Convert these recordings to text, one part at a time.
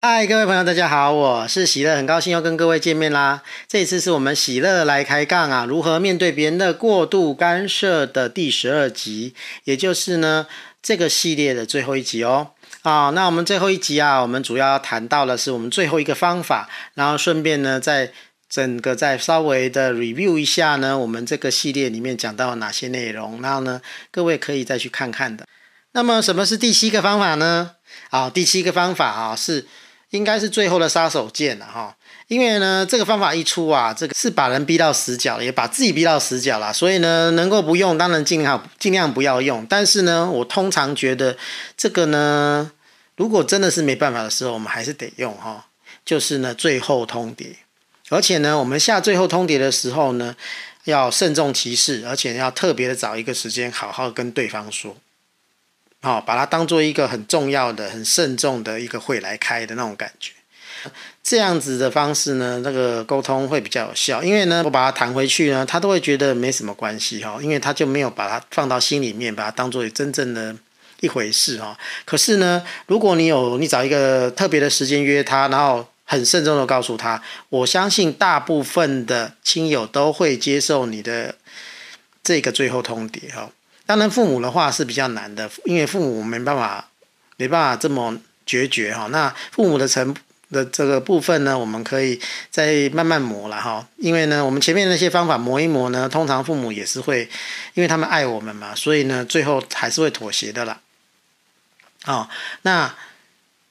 嗨，各位朋友，大家好，我是喜乐，很高兴又跟各位见面啦。这一次是我们喜乐来开杠啊，如何面对别人的过度干涉的第十二集，也就是呢这个系列的最后一集哦。啊，那我们最后一集啊，我们主要谈到的是我们最后一个方法，然后顺便呢，再整个再稍微的 review 一下呢，我们这个系列里面讲到哪些内容，然后呢，各位可以再去看看的。那么什么是第七个方法呢？啊，第七个方法啊是。应该是最后的杀手锏了哈，因为呢，这个方法一出啊，这个是把人逼到死角，也把自己逼到死角了，所以呢，能够不用，当然尽量尽量不要用。但是呢，我通常觉得这个呢，如果真的是没办法的时候，我们还是得用哈，就是呢，最后通牒。而且呢，我们下最后通牒的时候呢，要慎重其事，而且要特别的找一个时间，好好跟对方说。好，把它当做一个很重要的、很慎重的一个会来开的那种感觉，这样子的方式呢，那个沟通会比较有效。因为呢，我把它弹回去呢，他都会觉得没什么关系哈，因为他就没有把它放到心里面，把它当做真正的一回事哈。可是呢，如果你有你找一个特别的时间约他，然后很慎重的告诉他，我相信大部分的亲友都会接受你的这个最后通牒哈。当然，父母的话是比较难的，因为父母没办法，没办法这么决绝哈。那父母的成的这个部分呢，我们可以再慢慢磨了哈。因为呢，我们前面那些方法磨一磨呢，通常父母也是会，因为他们爱我们嘛，所以呢，最后还是会妥协的啦。哦，那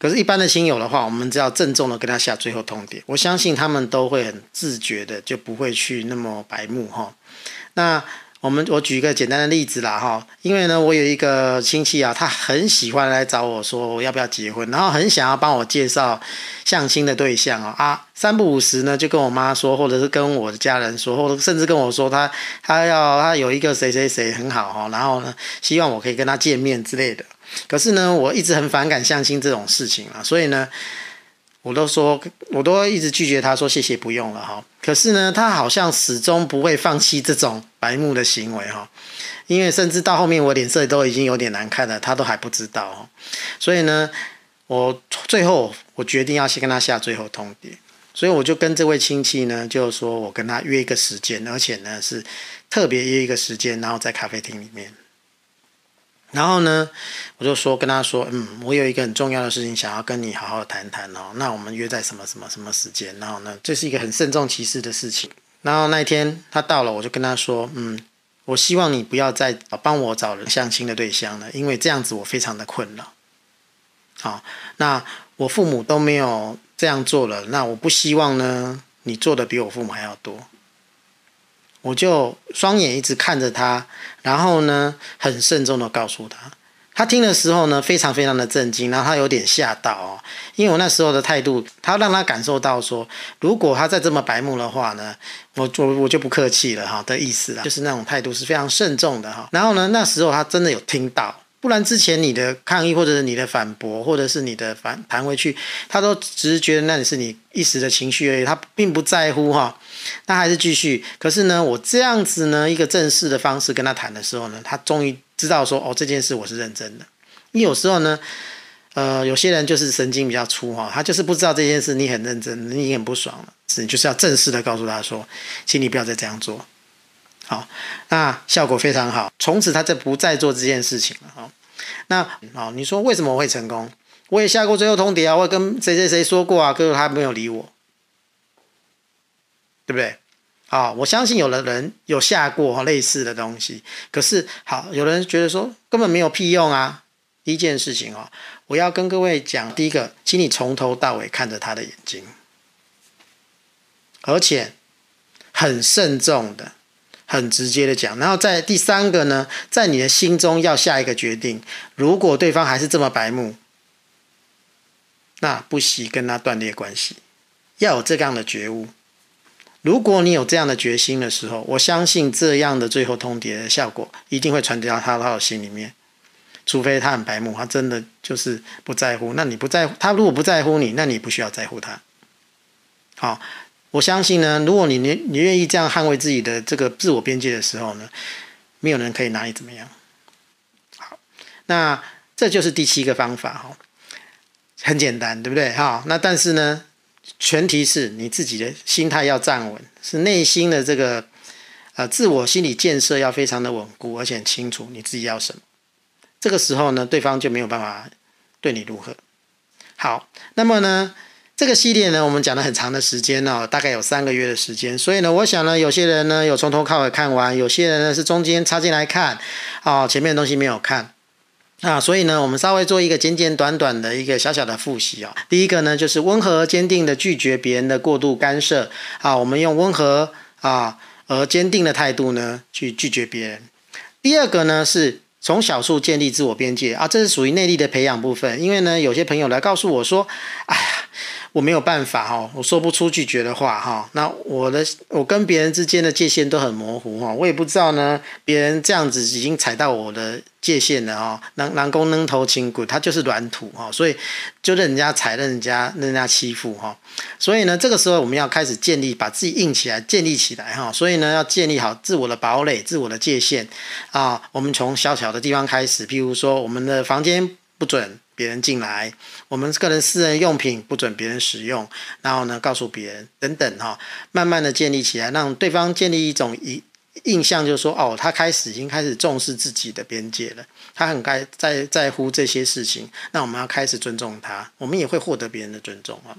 可是，一般的亲友的话，我们只要郑重的跟他下最后通牒，我相信他们都会很自觉的，就不会去那么白目哈。那。我们我举一个简单的例子啦哈，因为呢，我有一个亲戚啊，他很喜欢来找我说我要不要结婚，然后很想要帮我介绍相亲的对象哦啊，三不五时呢就跟我妈说，或者是跟我的家人说，或者甚至跟我说他他要他有一个谁谁谁很好哈，然后呢希望我可以跟他见面之类的。可是呢，我一直很反感相亲这种事情啊，所以呢。我都说，我都一直拒绝他说谢谢不用了哈。可是呢，他好像始终不会放弃这种白目的行为哈。因为甚至到后面我脸色都已经有点难看了，他都还不知道。所以呢，我最后我决定要先跟他下最后通牒。所以我就跟这位亲戚呢，就说我跟他约一个时间，而且呢是特别约一个时间，然后在咖啡厅里面。然后呢，我就说跟他说，嗯，我有一个很重要的事情想要跟你好好谈谈哦。那我们约在什么什么什么时间？然后呢，这是一个很慎重其事的事情。然后那一天他到了，我就跟他说，嗯，我希望你不要再帮我找人相亲的对象了，因为这样子我非常的困扰。好，那我父母都没有这样做了，那我不希望呢，你做的比我父母还要多。我就双眼一直看着他，然后呢，很慎重的告诉他。他听的时候呢，非常非常的震惊，然后他有点吓到哦，因为我那时候的态度，他让他感受到说，如果他再这么白目的话呢，我我我就不客气了哈的意思啦，就是那种态度是非常慎重的哈。然后呢，那时候他真的有听到。不然之前你的抗议，或者是你的反驳，或者是你的反弹回去，他都只是觉得那里是你一时的情绪而已，他并不在乎哈，他还是继续。可是呢，我这样子呢，一个正式的方式跟他谈的时候呢，他终于知道说，哦，这件事我是认真的。你有时候呢，呃，有些人就是神经比较粗哈，他就是不知道这件事你很认真，你很不爽了，是你就是要正式的告诉他说，请你不要再这样做。好，那效果非常好，从此他就不再做这件事情了。哦，那好，你说为什么会成功？我也下过最后通牒啊，我也跟谁谁谁说过啊，可是他没有理我，对不对？啊，我相信有的人有下过类似的东西，可是好，有人觉得说根本没有屁用啊。第一件事情哦，我要跟各位讲，第一个，请你从头到尾看着他的眼睛，而且很慎重的。很直接的讲，然后在第三个呢，在你的心中要下一个决定。如果对方还是这么白目，那不惜跟他断裂关系，要有这样的觉悟。如果你有这样的决心的时候，我相信这样的最后通牒的效果一定会传递到他他的心里面。除非他很白目，他真的就是不在乎。那你不在乎，他如果不在乎你，那你不需要在乎他。好。我相信呢，如果你你你愿意这样捍卫自己的这个自我边界的时候呢，没有人可以拿你怎么样。好，那这就是第七个方法哈。很简单，对不对？哈，那但是呢，前提是你自己的心态要站稳，是内心的这个呃自我心理建设要非常的稳固，而且清楚你自己要什么。这个时候呢，对方就没有办法对你如何。好，那么呢，这个系列呢，我们讲了很长的时间哦，大概有三个月的时间。所以呢，我想呢，有些人呢有从头靠尾看完，有些人呢是中间插进来看，哦，前面的东西没有看。啊，所以呢，我们稍微做一个简简短短的一个小小的复习啊、哦。第一个呢，就是温和坚定的拒绝别人的过度干涉啊，我们用温和啊而坚定的态度呢去拒绝别人。第二个呢，是从小处建立自我边界啊，这是属于内力的培养部分。因为呢，有些朋友来告诉我说，哎呀。我没有办法哈，我说不出拒绝的话哈。那我的我跟别人之间的界限都很模糊哈，我也不知道呢，别人这样子已经踩到我的界限了哈。能能攻能头轻骨，他就是软土哈，所以就任人家踩，任人家任人家欺负哈。所以呢，这个时候我们要开始建立，把自己硬起来，建立起来哈。所以呢，要建立好自我的堡垒，自我的界限啊。我们从小小的地方开始，譬如说，我们的房间不准。别人进来，我们个人私人用品不准别人使用，然后呢，告诉别人等等哈，慢慢的建立起来，让对方建立一种印印象，就是说哦，他开始已经开始重视自己的边界了，他很该在在乎这些事情，那我们要开始尊重他，我们也会获得别人的尊重啊。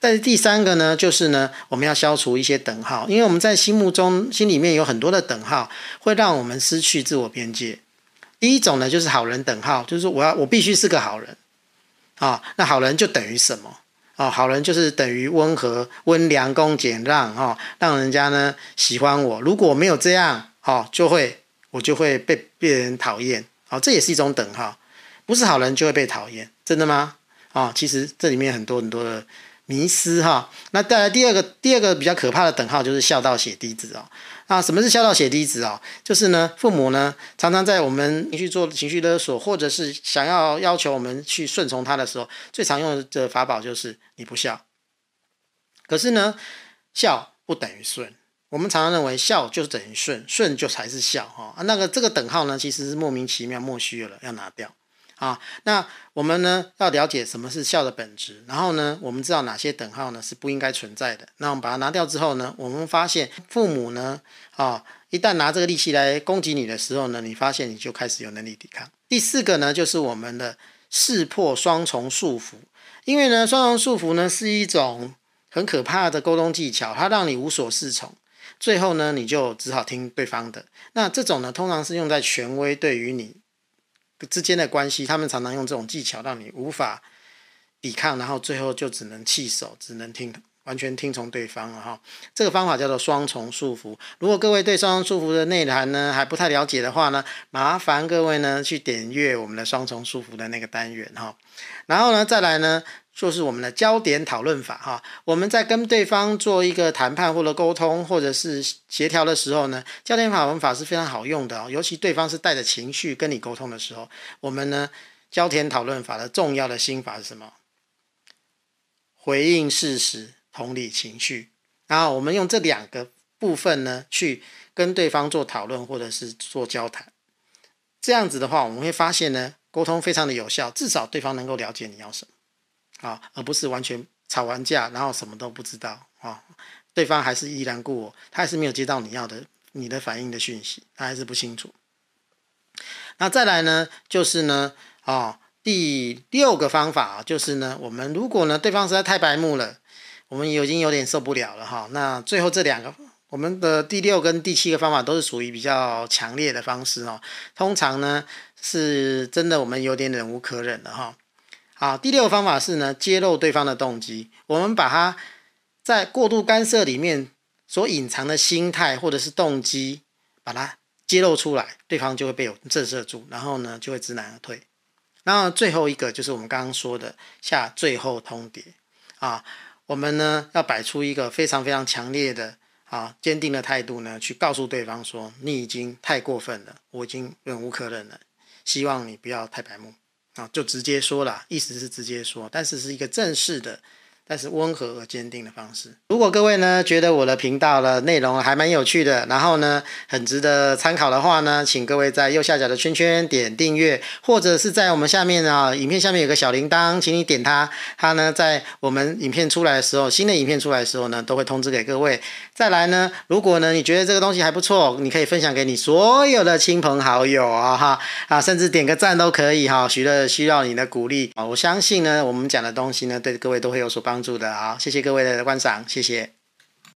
但是第三个呢，就是呢，我们要消除一些等号，因为我们在心目中心里面有很多的等号，会让我们失去自我边界。第一种呢，就是好人等号，就是说我要我必须是个好人啊。那好人就等于什么啊？好人就是等于温和、温良、恭俭让哈，让人家呢喜欢我。如果没有这样，哦，就会我就会被别人讨厌。哦，这也是一种等号，不是好人就会被讨厌，真的吗？啊，其实这里面很多很多的迷失哈。那再来第二个，第二个比较可怕的等号就是孝道血滴子哦。啊，什么是孝道血滴子哦？就是呢，父母呢常常在我们情绪做情绪勒索，或者是想要要求我们去顺从他的时候，最常用的法宝就是你不孝。可是呢，孝不等于顺。我们常常认为孝就是等于顺，顺就才是孝哈。啊，那个这个等号呢，其实是莫名其妙、莫须有的，要拿掉。啊，那我们呢要了解什么是孝的本质，然后呢，我们知道哪些等号呢是不应该存在的。那我们把它拿掉之后呢，我们发现父母呢，啊，一旦拿这个利器来攻击你的时候呢，你发现你就开始有能力抵抗。第四个呢，就是我们的识破双重束缚，因为呢，双重束缚呢是一种很可怕的沟通技巧，它让你无所适从，最后呢，你就只好听对方的。那这种呢，通常是用在权威对于你。之间的关系，他们常常用这种技巧让你无法抵抗，然后最后就只能弃守，只能听完全听从对方了哈。这个方法叫做双重束缚。如果各位对双重束缚的内涵呢还不太了解的话呢，麻烦各位呢去点阅我们的双重束缚的那个单元哈。然后呢再来呢。就是我们的焦点讨论法哈，我们在跟对方做一个谈判或者沟通或者是协调的时候呢，焦点讨论法是非常好用的哦，尤其对方是带着情绪跟你沟通的时候，我们呢焦点讨论法的重要的心法是什么？回应事实，同理情绪，然后我们用这两个部分呢去跟对方做讨论或者是做交谈，这样子的话，我们会发现呢沟通非常的有效，至少对方能够了解你要什么。啊，而不是完全吵完架，然后什么都不知道啊，对方还是依然故我，他还是没有接到你要的你的反应的讯息，他还是不清楚。那再来呢，就是呢，啊，第六个方法就是呢，我们如果呢，对方实在太白目了，我们已经有点受不了了哈。那最后这两个，我们的第六跟第七个方法都是属于比较强烈的方式哦，通常呢，是真的我们有点忍无可忍了哈。好，第六个方法是呢，揭露对方的动机。我们把他在过度干涉里面所隐藏的心态或者是动机，把它揭露出来，对方就会被我震慑住，然后呢就会知难而退。然后最后一个就是我们刚刚说的下最后通牒啊，我们呢要摆出一个非常非常强烈的啊坚定的态度呢，去告诉对方说，你已经太过分了，我已经忍无可忍了，希望你不要太白目。啊，就直接说了，意思是直接说，但是是一个正式的但是温和而坚定的方式。如果各位呢觉得我的频道的内容还蛮有趣的，然后呢很值得参考的话呢，请各位在右下角的圈圈点订阅，或者是在我们下面啊影片下面有个小铃铛，请你点它，它呢在我们影片出来的时候，新的影片出来的时候呢，都会通知给各位。再来呢，如果呢你觉得这个东西还不错，你可以分享给你所有的亲朋好友啊哈啊，甚至点个赞都可以哈。许乐需要你的鼓励啊，我相信呢我们讲的东西呢对各位都会有所帮。帮助的，好，谢谢各位的观赏，谢谢。